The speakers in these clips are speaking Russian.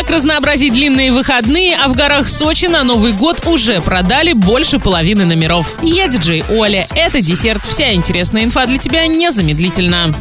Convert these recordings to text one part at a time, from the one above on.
Как разнообразить длинные выходные, а в горах Сочи на Новый год уже продали больше половины номеров. Я диджей Оля. Это десерт. Вся интересная инфа для тебя незамедлительно.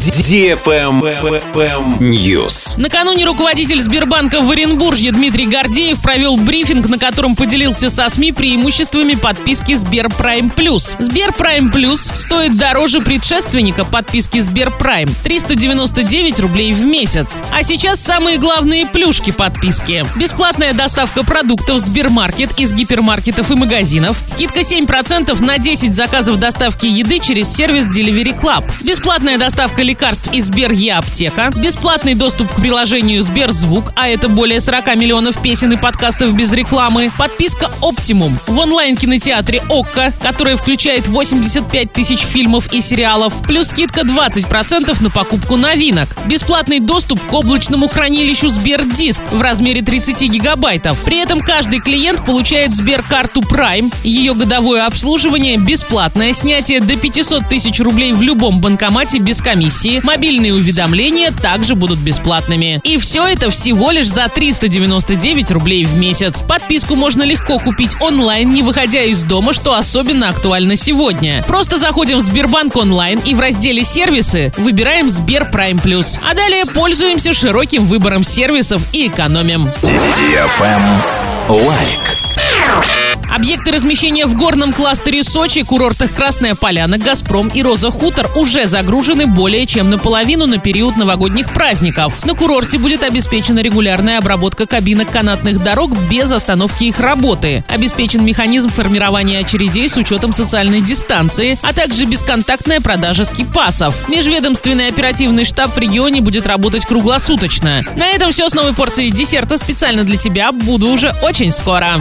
News. Накануне руководитель Сбербанка в Оренбурге Дмитрий Гордеев провел брифинг, на котором поделился со СМИ преимуществами подписки Сбер Прайм Плюс. Сбер Прайм Плюс стоит дороже предшественника подписки Сбер Прайм 399 рублей в месяц. А сейчас самые главные плюшки подписки. Бесплатная доставка продуктов в Сбермаркет из гипермаркетов и магазинов. Скидка 7% на 10 заказов доставки еды через сервис Delivery Club. Бесплатная доставка лекарств из Сбер Е-аптека. Бесплатный доступ к приложению Сберзвук, а это более 40 миллионов песен и подкастов без рекламы. Подписка Optimum в онлайн-кинотеатре ОККО, которая включает 85 тысяч фильмов и сериалов, плюс скидка 20% на покупку новинок. Бесплатный доступ к облачному хранилищу Сбердиск в размере 30 гигабайтов. При этом каждый клиент получает Сберкарту Prime, ее годовое обслуживание бесплатное, снятие до 500 тысяч рублей в любом банкомате без комиссии, мобильные уведомления также будут бесплатными. И все это всего лишь за 399 рублей в месяц. Подписку можно легко купить онлайн, не выходя из дома, что особенно актуально сегодня. Просто заходим в Сбербанк онлайн и в разделе «Сервисы» выбираем Сбер Прайм Плюс. А далее пользуемся широким выбором сервисов и экономим. Лайк. Объекты размещения в горном кластере Сочи, курортах Красная Поляна, Газпром и Роза Хутор уже загружены более чем наполовину на период новогодних праздников. На курорте будет обеспечена регулярная обработка кабинок канатных дорог без остановки их работы. Обеспечен механизм формирования очередей с учетом социальной дистанции, а также бесконтактная продажа скипасов. Межведомственный оперативный штаб в регионе будет работать круглосуточно. На этом все с новой порцией десерта специально для тебя. Буду уже очень скоро.